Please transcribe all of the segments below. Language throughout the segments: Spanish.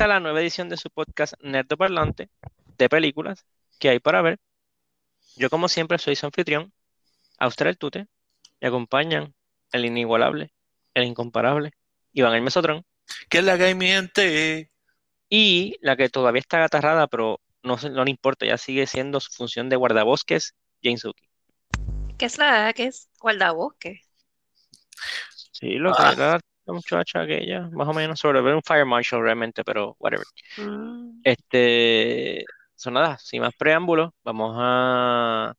Esta la nueva edición de su podcast Nerdo Parlante de películas que hay para ver. Yo como siempre soy su anfitrión, Austral el Tute, me acompañan el inigualable, el incomparable, Iván el Mesotrón. ¿Qué es la que hay, mi gente? Y la que todavía está atarrada, pero no, no le importa, ya sigue siendo su función de guardabosques, Jane Suki. ¿Qué es la que es guardabosque? Sí, lo que Ah. La muchacha aquella, más o menos, sobre un Fire Marshal realmente, pero whatever. Mm, Este, son nada, sin más preámbulos, vamos a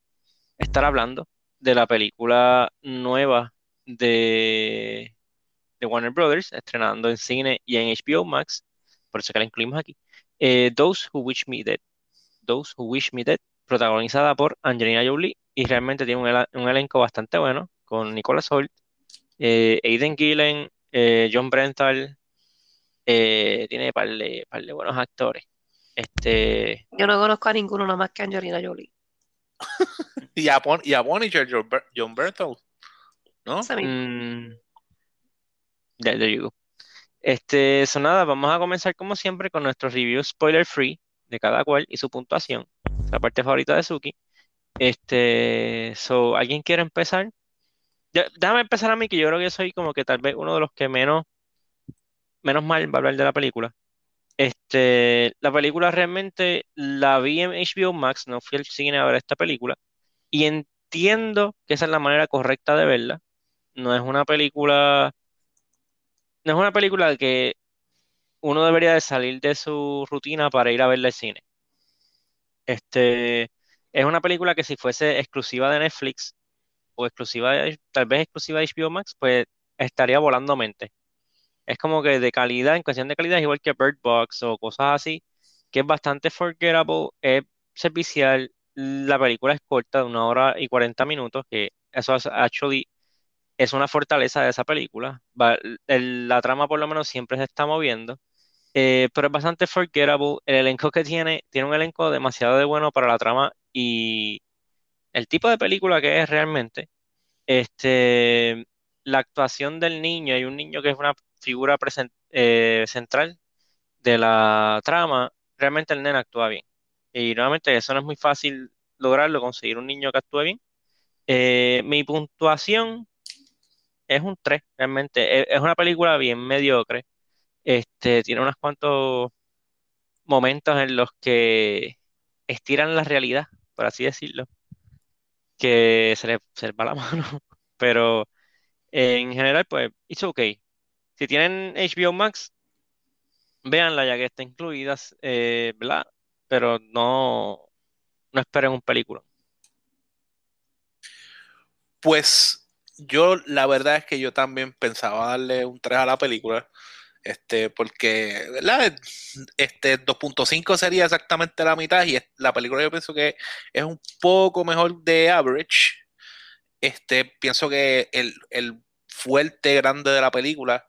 estar hablando de la película nueva de, de Warner Brothers, estrenando en cine y en HBO Max, por eso que la incluimos aquí. Eh, Those Who Wish Me Dead. Those Who Wish Me Dead, protagonizada por Angelina Jolie, y realmente tiene un, un elenco bastante bueno, con Nicolas Hoult, eh, Aidan Gillen, eh, John Brenthal, eh, tiene par de, par de buenos actores. Este, Yo no conozco a ninguno nada más que a Angelina Jolie. Y a, Bon- y a John, Bertel, ¿no? Mm, there, there you go. Este, so nada, vamos a comenzar como siempre con nuestro review spoiler free de cada cual y su puntuación. La parte favorita de Suki. Este, so, ¿alguien quiere empezar? Déjame empezar a mí, que yo creo que soy como que tal vez uno de los que menos, menos mal va a hablar de la película. Este, la película realmente la vi en HBO Max, no fui al cine a ver esta película, y entiendo que esa es la manera correcta de verla. No es una película, no es una película que uno debería de salir de su rutina para ir a verla al cine. Este, es una película que si fuese exclusiva de Netflix o exclusiva tal vez exclusiva de HBO Max, pues estaría volando mente. Es como que de calidad, en cuestión de calidad, es igual que Bird Box o cosas así, que es bastante forgettable, es servicial. La película es corta, de una hora y 40 minutos, que eso es actually es una fortaleza de esa película. Va- el- la trama por lo menos siempre se está moviendo, eh, pero es bastante forgettable. El elenco que tiene, tiene un elenco demasiado de bueno para la trama y el tipo de película que es realmente. Este, la actuación del niño, hay un niño que es una figura eh, central de la trama, realmente el nene actúa bien. Y nuevamente eso no es muy fácil lograrlo, conseguir un niño que actúe bien. Eh, mi puntuación es un 3, realmente. Es, es una película bien mediocre. Este, tiene unos cuantos momentos en los que estiran la realidad, por así decirlo, que se le, va la mano. Pero en general, pues, it's okay. Si tienen HBO Max, véanla ya que está incluida, eh. Pero no, no esperen un película. Pues yo la verdad es que yo también pensaba darle un 3 a la película, este, porque, ¿verdad? Este 2.5 sería exactamente la mitad y la película yo pienso que es un poco mejor de average. Este, pienso que el, el fuerte grande de la película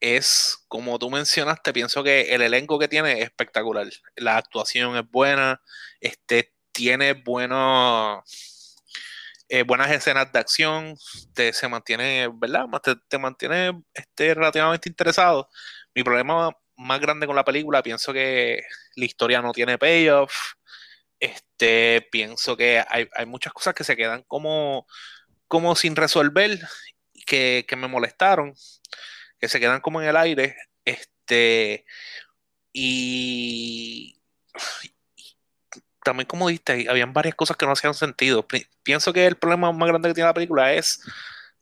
es, como tú mencionaste, pienso que el elenco que tiene es espectacular. La actuación es buena, este, tiene buenos eh, buenas escenas de acción, te, se mantiene, ¿verdad? Te, te mantiene este, relativamente interesado. Mi problema más grande con la película, pienso que la historia no tiene payoff. Este, pienso que hay, hay muchas cosas que se quedan como, como sin resolver, que, que me molestaron, que se quedan como en el aire. Este, y también como dijiste, habían varias cosas que no hacían sentido. Pi- Pienso que el problema más grande que tiene la película es,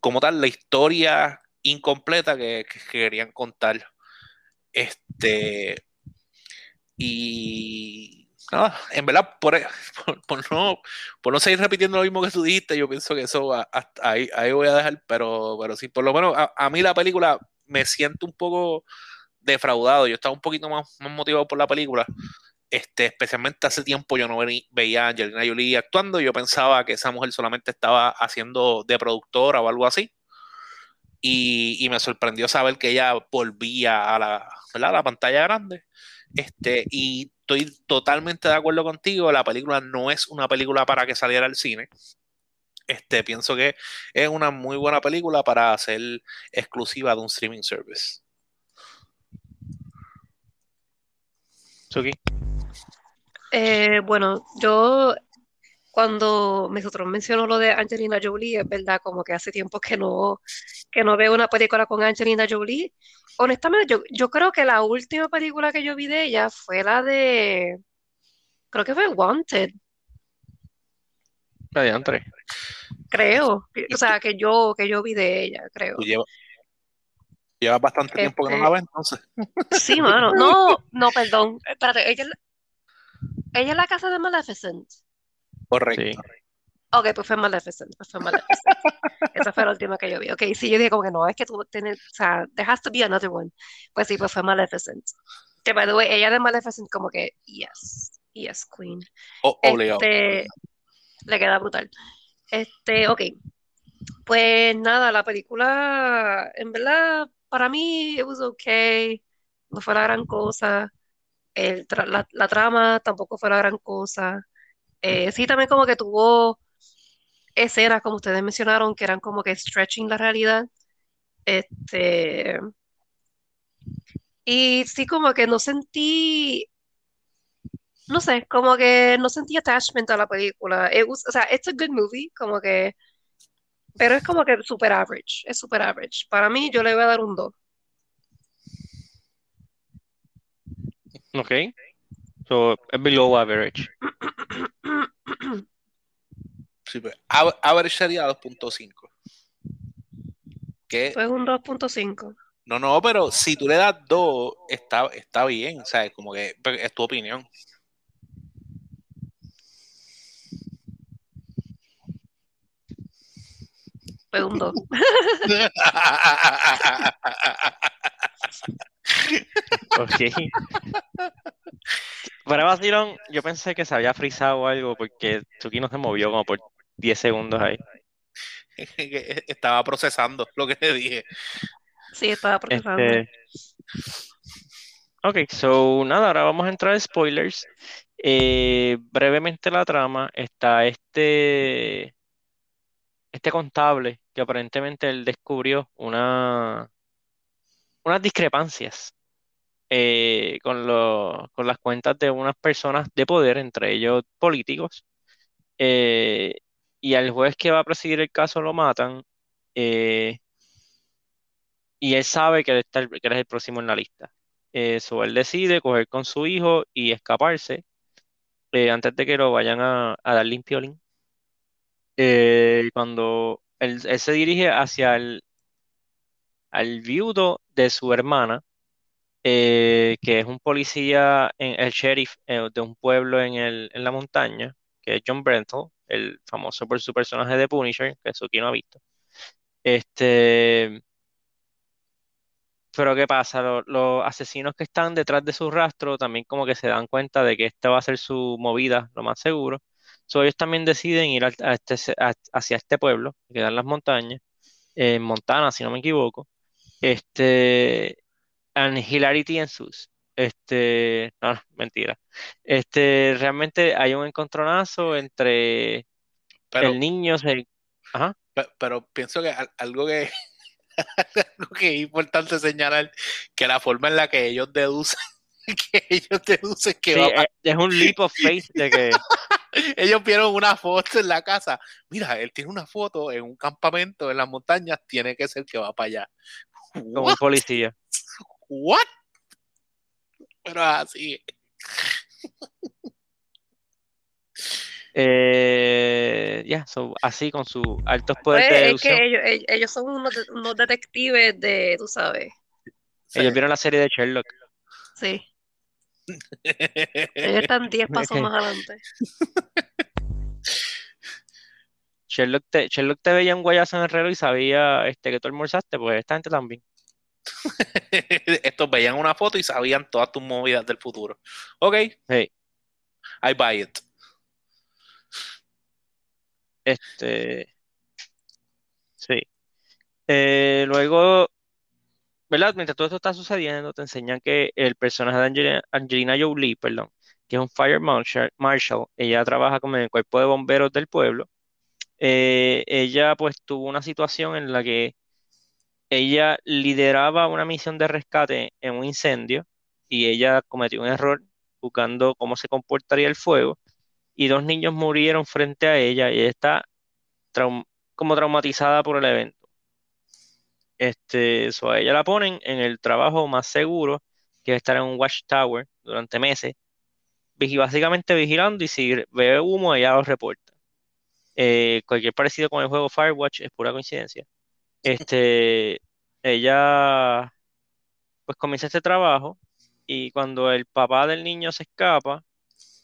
como tal, la historia incompleta que, que querían contar. Este, y nada, en verdad, por, no, por no seguir repitiendo lo mismo que tú dijiste, yo pienso que eso hasta ahí, ahí voy a dejar, pero, pero sí, por lo menos a, a mí la película me siento un poco defraudado. Yo estaba un poquito más, más motivado por la película. Este, especialmente hace tiempo yo no veía a Angelina Jolie actuando. Yo pensaba que esa mujer solamente estaba haciendo de productora o algo así. Y, me sorprendió saber que ella volvía a la, ¿verdad? a la pantalla grande. Este, y estoy totalmente de acuerdo contigo. La película no es una película para que saliera al cine. Este, pienso que es una muy buena película para ser exclusiva de un streaming service. Suki. Eh, bueno, yo cuando nosotros mencionó lo de Angelina Jolie, es verdad, como que hace tiempo que no, que no veo una película con Angelina Jolie. Honestamente, yo, yo creo que la última película que yo vi de ella fue la de, creo que fue Wanted, La de Andre. creo. O sea, que yo, que yo vi de ella, creo. Llevas bastante tiempo que no Este- la ves, entonces. Sí, mano. No, no, perdón. Espérate, ella, ella es la casa de Maleficent. Correcto. Sí. Ok, pues fue Maleficent, pues fue Maleficent. Esa fue la última que yo vi. Ok, sí, yo dije como que no, es que tú tienes, o sea, there has to be another one. Pues sí, pues fue Maleficent. Que, by the way, ella de Maleficent como que, yes, yes, queen. O- obligado. Este, le queda brutal. Este, ok. Pues nada, la película, en verdad, para mí, it was okay. No fue la gran cosa. El tra- la, la trama tampoco fue la gran cosa. Eh, sí, también como que tuvo escenas, como ustedes mencionaron, que eran como que stretching la realidad. Este, y sí, como que no sentí, no sé, como que no sentí attachment a la película. It was- o sea, it's a good movie, como que, pero es como que super average, es super average. Para mí, yo le voy a dar un 2. Ok. So, es below average. Sí, pues, av- average sería 2.5. Que Pues un 2.5. no, no, pero si tú le das 2, está, está bien. O sea, es como que pero es tu opinión. Pues un 2. Ok. Para vacilón, yo pensé que se había frizado o algo porque Suki no se movió como por 10 segundos ahí. Estaba procesando lo que le dije. Sí, estaba procesando. Este... Ok, so nada, ahora vamos a entrar a spoilers. Eh, brevemente la trama está este, este contable que aparentemente él descubrió una, unas discrepancias eh, con, lo- con las cuentas de unas personas de poder, entre ellos políticos, eh, y al juez que va a presidir el caso lo matan, eh, y él sabe que él, está el- que él es el próximo en la lista. Eso, él decide coger con su hijo y escaparse eh, antes de que lo vayan a, a dar limpiolín. Eh, cuando él, él se dirige hacia el al viudo de su hermana, eh, que es un policía, en, el sheriff eh, de un pueblo en, el, en la montaña, que es John Brenthal, el famoso por su personaje de Punisher, que Suki no ha visto. Este, pero ¿qué pasa? Lo- Los, asesinos que están detrás de su rastro también como que se dan cuenta de que esta va a ser su movida, lo más seguro. So, ellos también deciden ir a este, a- hacia este pueblo, que en las montañas, en Montana, si no me equivoco. Este, and hilarity ensues. Este, no, mentira. Este, realmente hay un encontronazo entre Pero, el niño, ajá, pe- pero pienso que al- algo que, algo que es importante señalar, que la forma en la que ellos deducen, que ellos deducen que sí, va a es, es un leap of faith de que Ellos vieron una foto en la casa. Mira, él tiene una foto en un campamento en las montañas, tiene que ser que va para allá. Como un policía. What? Pero así. Eh, ya, so, así con sus altos Pues poderes de es deducción. que ellos, ellos, ellos son unos, de- unos detectives de, tú sabes, Ellos vieron la serie de Sherlock. sí. Ellos están 10 pasos más adelante. Sherlock te, Sherlock te veía un guayazo en el reloj y sabía este, que tú almorzaste, pues esta gente también. Estos veían una foto y sabían todas tus movidas del futuro. Ok, Hey, I buy it. este, sí. Eh, luego, ¿verdad? Mientras todo esto está sucediendo, te enseñan que el personaje de Angelina, Angelina Jolie, perdón, que es un fire marshal, marshal, ella trabaja como en el cuerpo de bomberos del pueblo. Eh, ella pues tuvo una situación en la que ella lideraba una misión de rescate en un incendio y ella cometió un error, buscando cómo se comportaría el fuego, y dos niños murieron frente a ella y ella está como traumatizada por el evento. Este, a ella la ponen en el trabajo más seguro, que es estar en un watchtower durante meses, básicamente vigilando y si ve humo, ella lo reporta. Eh, cualquier parecido con el juego Firewatch es pura coincidencia. Este, ella pues comienza este trabajo y cuando el papá del niño se escapa,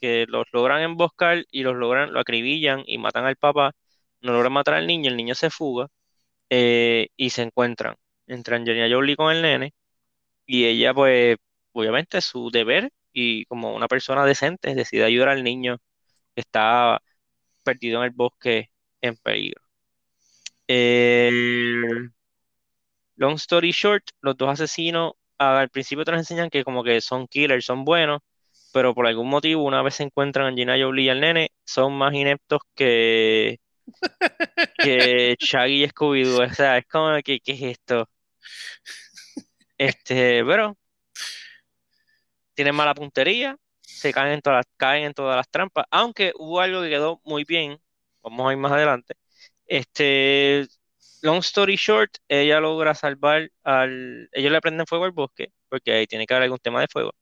que los logran emboscar y los logran, lo acribillan y matan al papá, no logran matar al niño, el niño se fuga eh, y se encuentran entre Angelina Jolie con el nene y ella pues obviamente su deber y como una persona decente decide ayudar al niño que está perdido en el bosque en peligro. Eh, long story short, los dos asesinos al principio te nos enseñan que como que son killers, son buenos, pero por algún motivo una vez se encuentran a Angelina Jolie y al nene, son más ineptos que, que Shaggy y Scooby-Doo. O sea, es como que, ¿qué es esto? Este, pero tienen mala puntería, se caen en todas las, caen en todas las trampas, aunque hubo algo que quedó muy bien, vamos a ir más adelante. Este, long story short, ella logra salvar al, ellos le prenden fuego al bosque, porque ahí tiene que haber algún tema de fuego.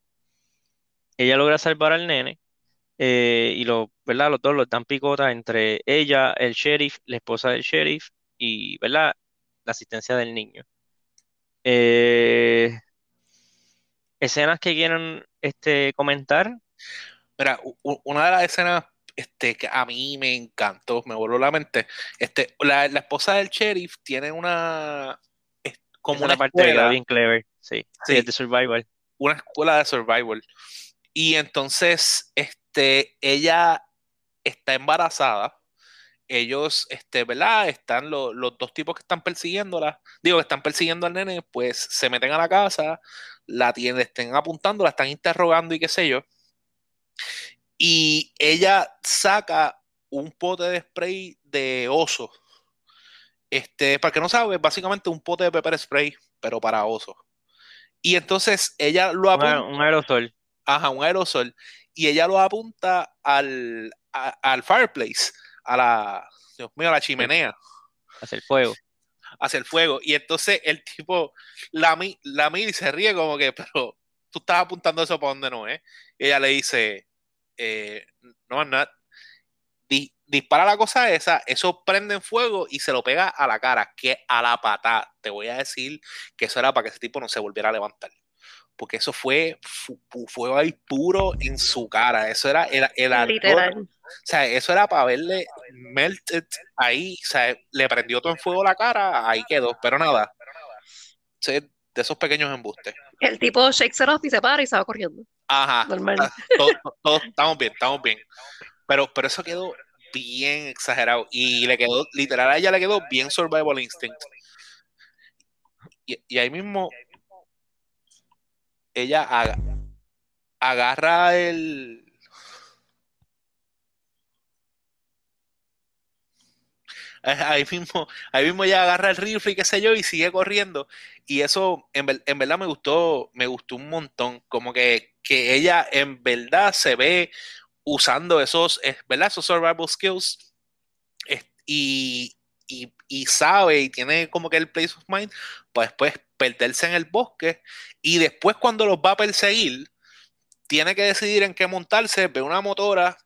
Ella logra salvar al nene, eh, y lo, ¿verdad? Los dos los dan picota entre ella, el sheriff, la esposa del sheriff, y, ¿verdad? La asistencia del niño. Eh, escenas que quieran este, comentar. Mira, una de las escenas este, que a mí me encantó, me voló la mente. Este, la, la esposa del sheriff tiene una es como es una parte escuela, bien clever. Sí, sí, Sí. es de survival. una escuela de survival. Y entonces, este, ella está embarazada. Ellos, este, ¿verdad? Están lo- los dos tipos que están persiguiéndola, digo, que están persiguiendo al nene, pues se meten a la casa, la tienen, estén apuntando, la están interrogando y qué sé yo. Y ella saca un pote de spray de oso. Este, para que no sabe, básicamente un pote de pepper spray, pero para oso. Y entonces ella lo Un, apunta. un aerosol. Ajá, un aerosol. Y ella lo apunta al, a- al fireplace, a la, Dios mío, a la chimenea, hacia el fuego. hacia el fuego. Y entonces el tipo la, la mira y se ríe como que, pero tú estás apuntando eso para donde no es. Y ella le dice, eh, no, no, di- dispara la cosa esa, eso prende en fuego y se lo pega a la cara, que a la patada. Te voy a decir que eso era para que ese tipo no se volviera a levantar. Porque eso fue fu- fu- fuego ahí puro en su cara. Eso era el, el. Literal. O sea, eso era para verle melted ahí. O sea, le prendió todo en fuego la cara, ahí quedó. Pero nada. Sí, de esos pequeños embustes. El tipo shakes it off y se para y se va corriendo. Ajá. Normal. Todos, todos estamos bien, estamos bien. Pero, pero eso quedó bien exagerado. Y le quedó, literal, a ella le quedó bien Survival Instinct. Y, y ahí mismo, ella aga- agarra el. Ahí mismo, ahí mismo ella agarra el rifle y qué sé yo, y sigue corriendo. Y eso en, en verdad me gustó, me gustó un montón. Como que, que ella en verdad se ve usando esos, ¿verdad? Esos survival skills. y, y sabe y tiene como que el place of mind para después perderse en el bosque. Y después cuando los va a perseguir, tiene que decidir en qué montarse, ve una motora,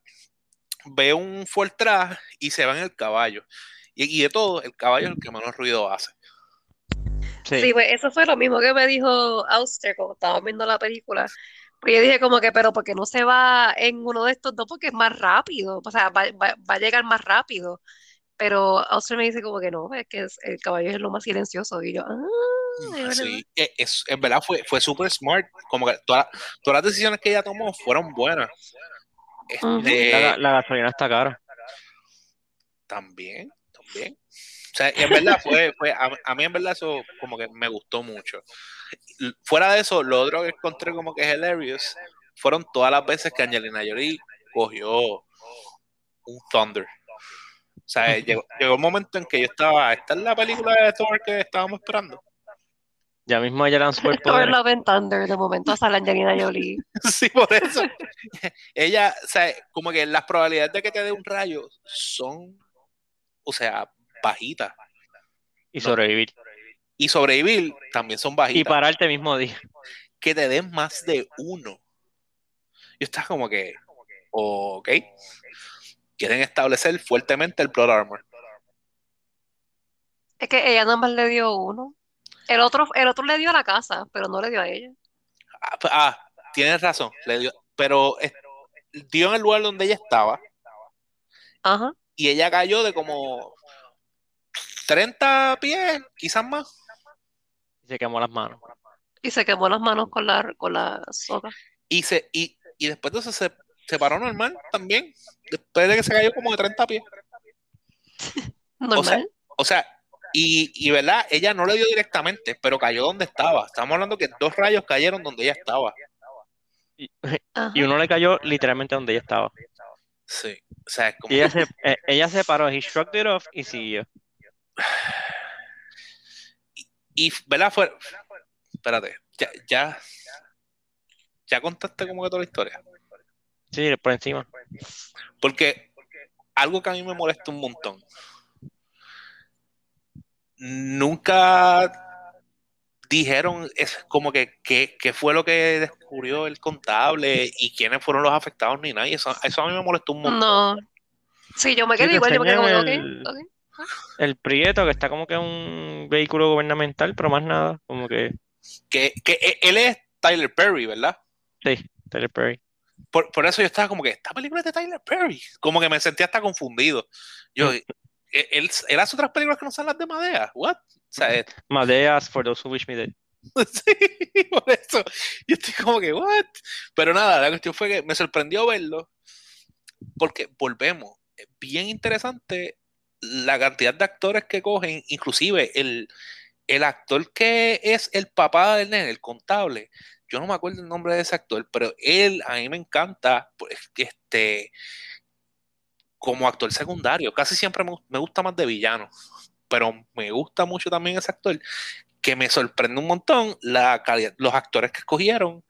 ve un Fortran y se va en el caballo. Y, y de todo, el caballo es el que menos ruido hace. Sí. Sí, pues eso fue lo mismo que me dijo Auster cuando estábamos viendo la película. Porque yo dije como que, pero porque no se va en uno de estos dos? Porque es más rápido, o sea, va, va- va a llegar más rápido. Pero Auster me dice como que no, es que es- el caballo es lo más silencioso. Y yo, ah, es verdad. Sí, e- es, en verdad fue, fue súper smart. Como que toda- todas las decisiones que ella tomó fueron buenas. Este, la gasolina está cara. También, también. O sea, y en verdad fue, fue a, a mí en verdad eso como que me gustó mucho. Fuera de eso, lo otro que encontré como que hilarious fueron todas las veces que Angelina Jolie cogió un Thunder. O sea, llegó, llegó un momento en que yo estaba, esta es la película de Thor que estábamos esperando. Ya mismo ella le dan Thor. Love and Thunder, de momento sale Angelina Jolie. Sí, por eso. Ella, o sea, como que las probabilidades de que te dé un rayo son, o sea, bajitas. Y sobrevivir. Y sobrevivir también son bajitas. Y pararte el mismo día. que te den más de uno. Y estás como que, ok. Quieren establecer fuertemente el plot armor. Es que ella nada más le dio uno. El otro, el otro le dio a la casa, pero no le dio a ella. Ah, p- ah, tienes razón. Le dio, pero es- dio en el lugar donde ella estaba Ajá. Y ella cayó de como 30 pies, quizás más. Y se quemó las manos. Y se quemó las manos con la, con la soga. Y, se, y, y después de eso se, se paró normal también. Después de que se cayó como de 30 pies. Normal. O sea, y, y verdad, ella no le dio directamente, pero cayó donde estaba. Estamos hablando que dos rayos cayeron donde ella estaba. Y uno le cayó literalmente donde ella estaba. Sí. O sea, es como Y ella se, eh, ella se paró, he shrugged it off y siguió. Y, ¿verdad? Fue, espérate, ya, ya, ya contaste como que toda la historia. Sí, por encima. Porque algo que a mí me molesta un montón. Nunca dijeron es como que qué qué fue lo que descubrió el contable y quiénes fueron los afectados ni nada. Y eso, eso a mí me molestó un montón. No. Sí, yo me quedé igual, yo me quedé como, el- Prieto, que está como que un vehículo gubernamental, pero más nada. Como que, Que, que e- él es Tyler Perry, ¿verdad? sí, Tyler Perry. Por, por eso yo estaba como que, esta película es de Tyler Perry. Como que me sentía hasta confundido. Yo, Mm. ¿Él, él, él hace otras películas que no son las de Madea? ¿What? O sea, es- Madeas for those who wish me dead. sí, por eso. Yo estoy como que, ¿what? Pero nada, la cuestión fue que me sorprendió verlo. Porque volvemos. Es bien interesante la cantidad de actores que cogen, inclusive el, el actor que es el papá del nene, el contable. Yo no me acuerdo el nombre de ese actor, pero él a mí me encanta este, como actor secundario. Casi siempre me, me gusta más de villano, pero me gusta mucho también ese actor que me sorprende un montón la calidad, los actores que escogieron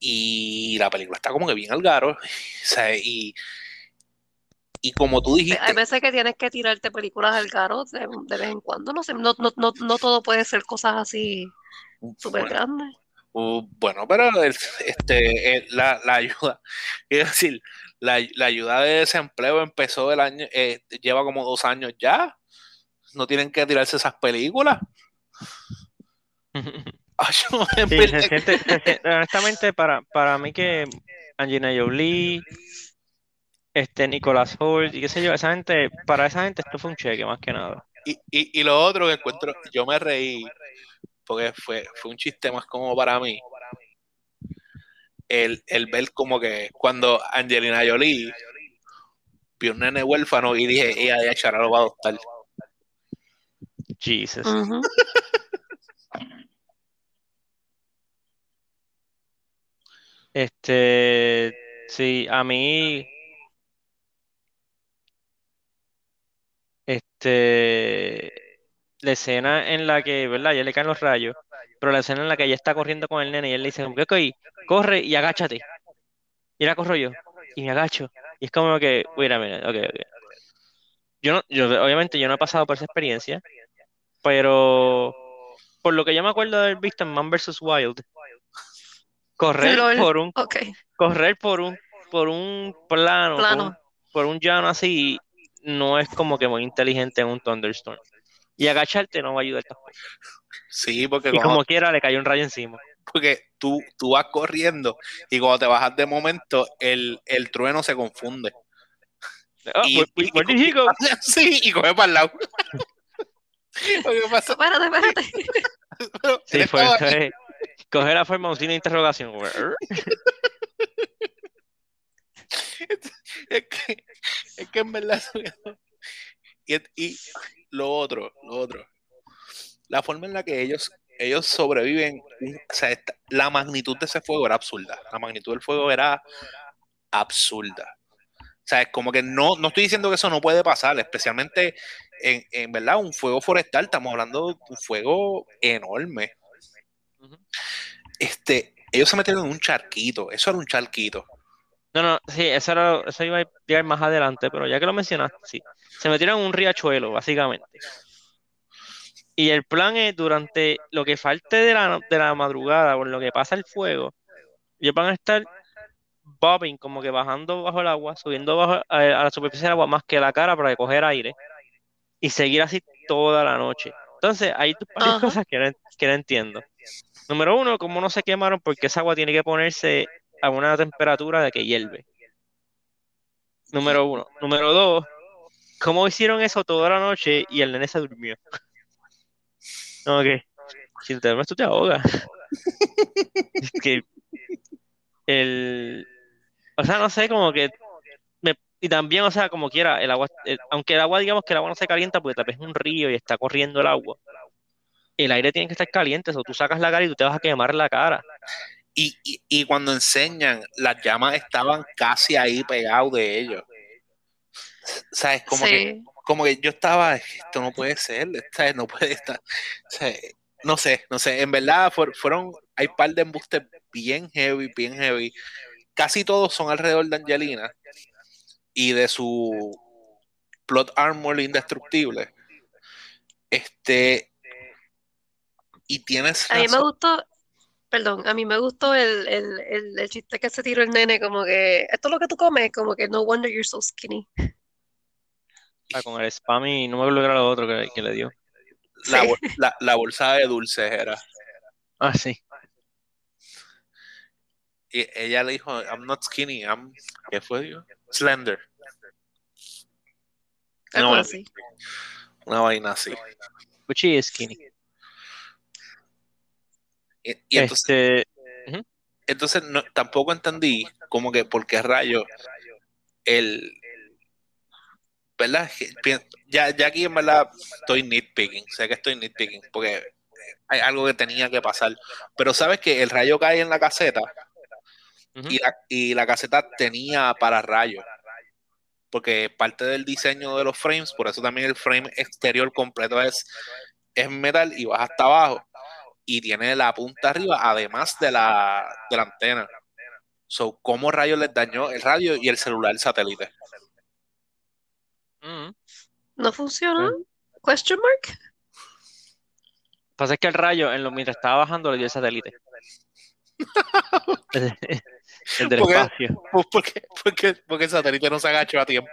y la película está como que bien al garo. O sea, y, y como tú dijiste, Hay veces que tienes que tirarte películas al garo de, de vez en cuando, no sé, no, no, no, no todo puede ser cosas así súper bueno, grandes. Uh, bueno, pero el- este, la, la ayuda, es decir, la, la ayuda de desempleo empezó el año, eh, lleva como dos años ya. No tienen que tirarse esas películas. Ay, yo, en Sí, verdad se siente, se siente- honestamente, para, para mí que Angelina Jolie, este Nicolas Hoult y qué sé yo, esa gente, para esa gente esto fue un cheque más que nada. Y, y, y lo otro que encuentro, yo me reí, porque fue, fue un chiste más como para mí. El, el ver como que cuando Angelina Jolie vio un nene huérfano y dije, ella de Chara lo va a adoptar. Jesus. Este, sí, a mí, este, la escena en la que, ¿verdad? Ya le caen los rayos, pero la escena en la que ella está corriendo con el nene y él le dice, como que, ok, corre y agáchate. Y ahora corro yo, y me agacho. Y es como que, wait a minute, ok, ok. Yo no, yo, obviamente yo no he pasado por esa experiencia, pero por lo que yo me acuerdo de haber visto en Man vs. Wild, correr Lol. por un correr por un por un plano, por un, plano. por un llano así no es como que muy inteligente en un thunderstorm. Y agacharte no va a ayudar tampoco. Sí, porque, Y cuando- como quiera le cayó un rayo encima. porque tú, tú vas corriendo y cuando te bajas de momento, el, el trueno se confunde. Ah, Y- where- y- where did he go? Sí, y coge para el lado. Pasa Espérate, espérate. Sí, fue, coger la forma de un signo de interrogación. "Er". es que, es que en verdad y, y lo otro, lo otro, la forma en la que ellos ellos sobreviven, o sea, la magnitud de ese fuego era absurda, la magnitud del fuego era absurda. O sea, es como que no, no estoy diciendo que eso no puede pasar, especialmente en, en verdad un fuego forestal, estamos hablando de un fuego enorme. Este, ellos se metieron en un charquito, eso era un charquito. No, no, sí, eso, era, eso iba a llegar más adelante, pero ya que lo mencionaste, sí. Se metieron en un riachuelo, básicamente. Y el plan es, durante lo que falte de la, de la madrugada o en lo que pasa el fuego, ellos van a estar bobbing, como que bajando bajo el agua, subiendo bajo, a, a la superficie del agua más que la cara para coger aire y seguir así toda la noche. Entonces, hay varias cosas que no, que no entiendo. Número uno, cómo no se quemaron porque esa agua tiene que ponerse a una temperatura de que hierve. Número uno. Número dos, ¿cómo hicieron eso toda la noche y el nene se durmió? No, que si te duermes tú te ahogas. Es que el... O sea, no sé, como que... me- y también, o sea, como quiera, el agua, el- aunque el agua, digamos que el agua no se calienta porque tal vez es un río y está corriendo el agua, el aire tiene que estar caliente, o tú sacas la cara y tú te vas a quemar la cara. Y, y, y cuando enseñan, las llamas estaban casi ahí pegados de ellos. ¿Sabes? Como que. Como que yo estaba, esto no puede ser, esta- no puede estar, o sea, no sé, no sé, en verdad fuer- fueron, hay par de embustes bien heavy, bien heavy, casi todos son alrededor de Angelina y de su plot armor indestructible, este, y tienes A mí me gustó, perdón, a mí me gustó el, el, el, el chiste que se tiró el nene, como que, esto es lo que tú comes, como que no wonder you're so skinny. Ah, con el spam y no me acuerdo qué era lo otro que, que le dio. la, Sí. la, la bolsa de dulces era, Ah, sí. y ella le dijo, I'm not skinny, I'm, ¿qué fue? digo? Slender, Algo No, así. una vaina así. But she is skinny. Y, y entonces, Este, entonces no, tampoco entendí como que por qué rayo el ¿verdad? Ya, ya aquí en verdad estoy nitpicking, sé que estoy nitpicking porque hay algo que tenía que pasar, pero sabes que el rayo cae en la caseta y la, y la caseta tenía para rayos porque parte del diseño de los frames, por eso también el frame exterior completo es, es metal y vas hasta abajo y tiene la punta arriba además de la, de la antena. So, ¿cómo rayos les dañó el radio y el celular satélite? Mm. ¿No funcionó? Question mark? Pasa es que el rayo, en lo, mientras estaba bajando, le dio el satélite. el, el del Porque- espacio. Porque, porque, porque el satélite no se agachó a tiempo.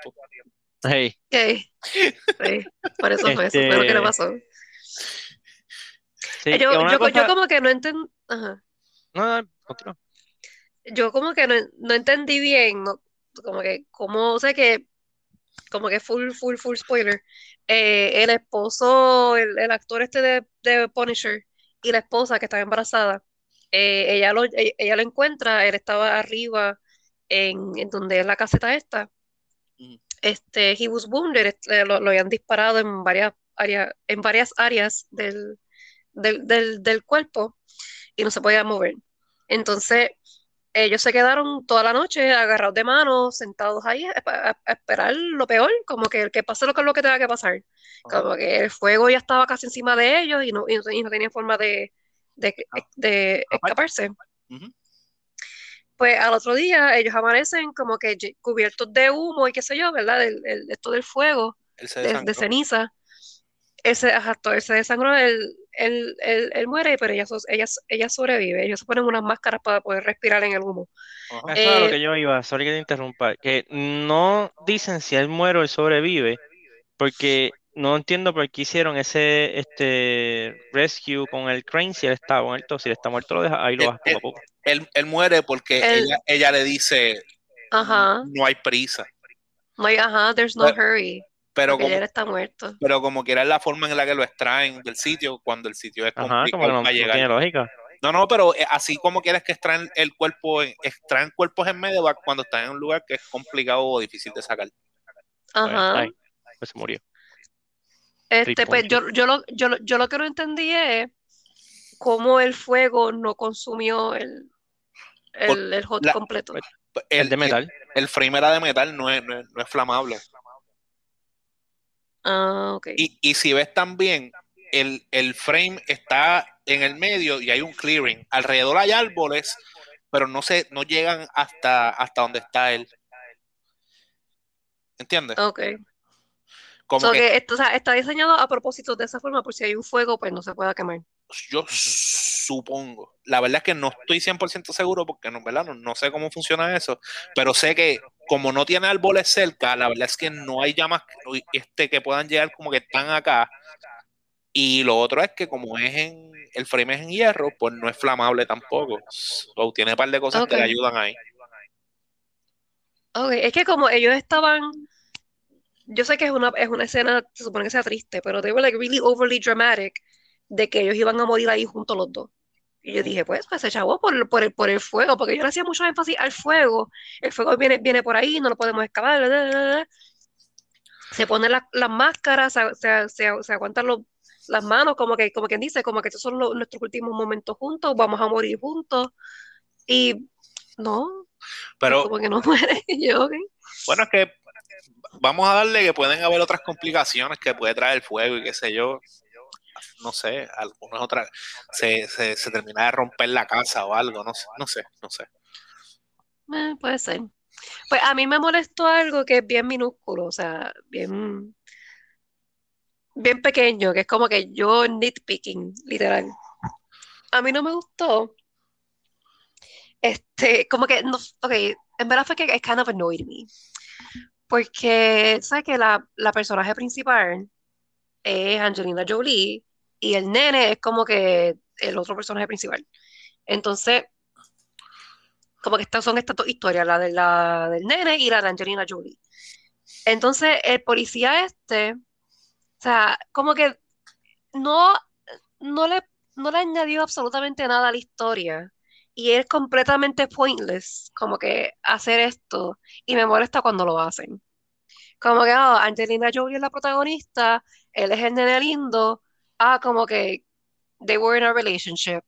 Hey, Ok. Sí, por eso fue, eso fue lo que Este, le pasó. sí, yo, yo, yo cosa- como que no entendí, ajá. No, no, continúa. Yo como que no, no entendí bien, no, como que, como, o sea que, como que full, full, full spoiler. Eh, el esposo, el, el actor este de, de Punisher y la esposa que estaba embarazada, eh, ella lo, ella, ella lo encuentra, él estaba arriba en, en donde es la caseta esta. Este, he was wounded, este, lo, lo habían disparado en varias áreas, en varias áreas del, del, del, del cuerpo y no se podía mover. Entonces, ellos se quedaron toda la noche agarrados de manos, sentados ahí a, esperar lo peor, como que, que pase lo que, lo que tenga que pasar. Como que el fuego ya estaba casi encima de ellos y no, y no, y no tenían forma de, de, de escaparse. Pues al otro día ellos amanecen como que cubiertos de humo y qué sé yo, ¿verdad? El, el- esto del fuego, de, ceniza. Ese, ajá, todo, él se desangró, él, él, él- él muere, pero ella, ella, ella sobrevive. Ellos se ponen unas máscaras para poder respirar en el humo. Ajá. Eso es a lo Eh, que yo iba, sorry que te interrumpa, que no dicen si él muere o él sobrevive, porque no entiendo por qué hicieron ese este rescue con el crane si él está muerto, si él está muerto lo deja, ahí lo Eh, bajas poco a poco. Él, él muere porque Él- ella, ella le dice Ajá, no hay prisa. no hay- ajá, there's no hurry, Pero porque como, está muerto. pero como quiera es la forma en la que lo extraen del sitio, cuando el sitio es Ajá, complicado como que no, para no llegar. tiene lógica. No, no, pero eh, así como quieres que extraen el cuerpo, en- extraen cuerpos en medio cuando están en un lugar que es complicado o difícil de sacar. Pues, Ajá. ay, pues se murió. Este, pues yo, yo, lo, yo, yo lo que no entendí es cómo el fuego no consumió el, el, el hot la- completo. El de metal. El, frame era de metal, no es, no es, no es flamable. Ah, ok. Y, y si ves también, el, el frame está en el medio y hay un clearing. Alrededor hay árboles, pero no se, no llegan hasta, hasta donde está él. ¿Entiendes? Ok. Como So que que esto, o sea, está diseñado a propósito de esa forma, por si hay un fuego, pues no se pueda quemar. Yo supongo. La verdad es que no estoy 100% seguro porque no, ¿verdad? No, no sé cómo funciona eso, pero sé que como no tiene árboles cerca, la verdad es que no hay llamas este, que puedan llegar como que están acá. Y lo otro es que como es en el frame es en hierro, pues no es flamable tampoco. O tiene un par de cosas que le ayudan ahí. Ok, es que como ellos estaban, yo sé que es una, es una escena, se supone que sea triste, pero they were like really overly dramatic de que ellos iban a morir ahí juntos los dos. Y yo dije, pues, pues se chavó por, por el, por el fuego, porque yo le hacía mucho énfasis al fuego. El fuego viene, viene por ahí, no lo podemos escapar. bla, bla, bla, bla. Se ponen las las máscaras, se, se, se, se aguantan los, las manos, como que, como quien dice, como que estos son los- nuestros últimos momentos juntos, vamos a morir juntos. Y no, Pero como que no muere. Yo, bueno, es que vamos a darle que pueden haber otras complicaciones que puede traer el fuego y qué sé yo. No sé, algunas otras se, se, se termina de romper la casa o algo, no sé, no sé, no sé. Eh, puede ser. Pues a mí me molestó algo que es bien minúsculo, o sea, bien, bien pequeño, que es como que yo nitpicking, literal. A mí no me gustó. Este, como que, no, ok, en verdad fue que it kind of annoyed me. Porque, ¿sabes que la, la personaje principal es Angelina Jolie y el nene es como que el otro personaje principal? Entonces, como que estas son estas dos historias, la, de la del nene y la de Angelina Jolie. Entonces, el policía este, o sea, como que no, no le, no le añadió absolutamente nada a la historia. Y es completamente pointless, como que hacer esto. Y me molesta cuando lo hacen. Como que, ah, Angelina Jolie es la protagonista, él es el nene lindo. Ah, como que they were in a relationship.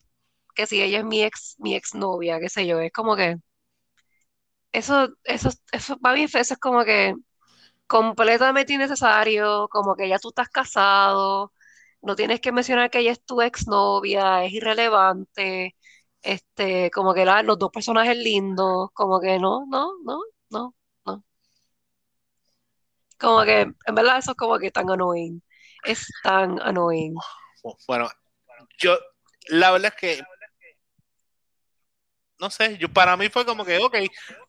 Que si ella es mi ex, mi ex novia, qué sé yo. Es como que eso, eso, eso, para mí eso es como que completamente innecesario, como que ya tú estás casado, no tienes que mencionar que ella es tu exnovia, es irrelevante, este, como que la- los dos personajes lindos, como que no, no, no, no, no. Como que, en verdad eso es como que tan annoying, es tan annoying. Bueno, yo, la verdad es que, no sé, yo para mí fue como que, ok,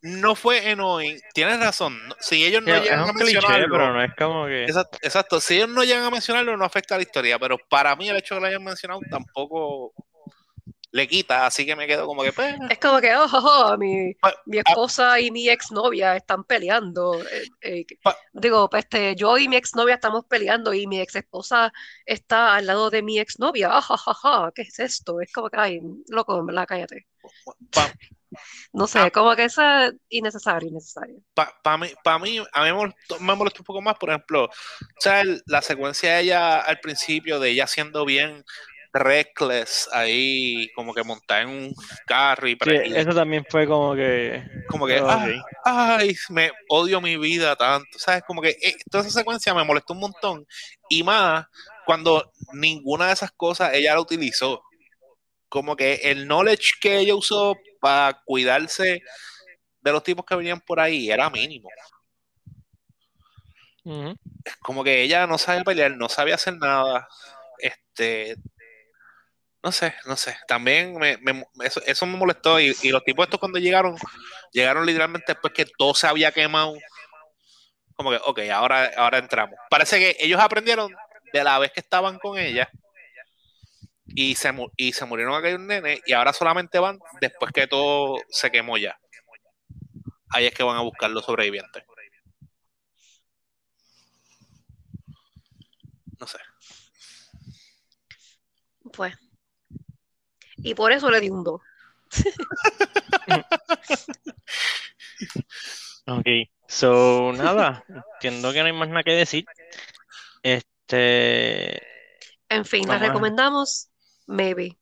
no fue annoying, tienes razón, no- si ellos no llegan a cliché, mencionarlo, pero no es como que. exacto, exacto, si ellos no llegan a mencionarlo no afecta a la historia, pero para mí el hecho de que lo hayan mencionado tampoco le quita, así que me quedo como que, pues, Es como que, oh, oh, oh, mi, Pa- mi esposa y mi exnovia están peleando. eh, eh, Pa- digo, pues, este, yo y mi exnovia estamos peleando y mi ex esposa está al lado de mi exnovia. Ah, ja, ja, ¿qué es esto? Es como que, ay, loco, en verdad, cállate. pa- No sé, Ah. como que es innecesario, innecesario. para mí, pa mí, a mí me molestó, me molestó un poco más, por ejemplo, o sea, el- la secuencia de ella al principio, de ella siendo bien reckless, ahí como que montada en un carro y, Sí, pre- y eso también fue como que. como que, ah, ay, me odio mi vida tanto, ¿sabes? Como que eh, toda esa secuencia me molestó un montón, y más cuando ninguna de esas cosas ella la utilizó. Como que el knowledge que ella usó para cuidarse de los tipos que venían por ahí era mínimo. Ujú. como que ella no sabía pelear, no sabía hacer nada. Este, no sé, no sé. También me, me- eso, eso me molestó. Y, y los tipos estos cuando llegaron, llegaron literalmente después que todo se había quemado. Como que, ok, ahora, ahora entramos. Parece que ellos aprendieron de la vez que estaban con ella y se, y se murieron un nene y ahora solamente van después que todo se quemó ya. Ahí es que van a buscar los sobrevivientes. No sé. Pues. Y por eso le di un 2. Ok, so nada, entiendo que no hay más nada que decir. Este, En fin, la recomendamos, maybe.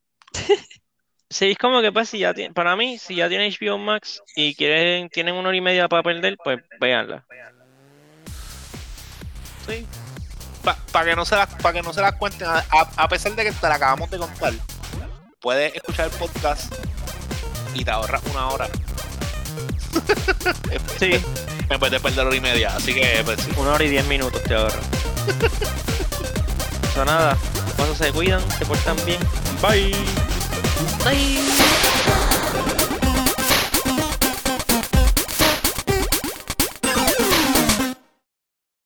sí, es como que pues si ya tiene, para mí, si ya tienen HBO Max y quieren, tienen una hora y media para perder, pues véanla. Sí. Para que no se las, para que no se las cuenten, a, a- a pesar de que te la acabamos de contar, puedes escuchar el podcast y te ahorras una hora. Sí, En vez de perder hora y media. Así que, pues sí. una hora y diez minutos te ahorro. Eso nada. Cuando se cuidan, se portan bien. Bye. Bye.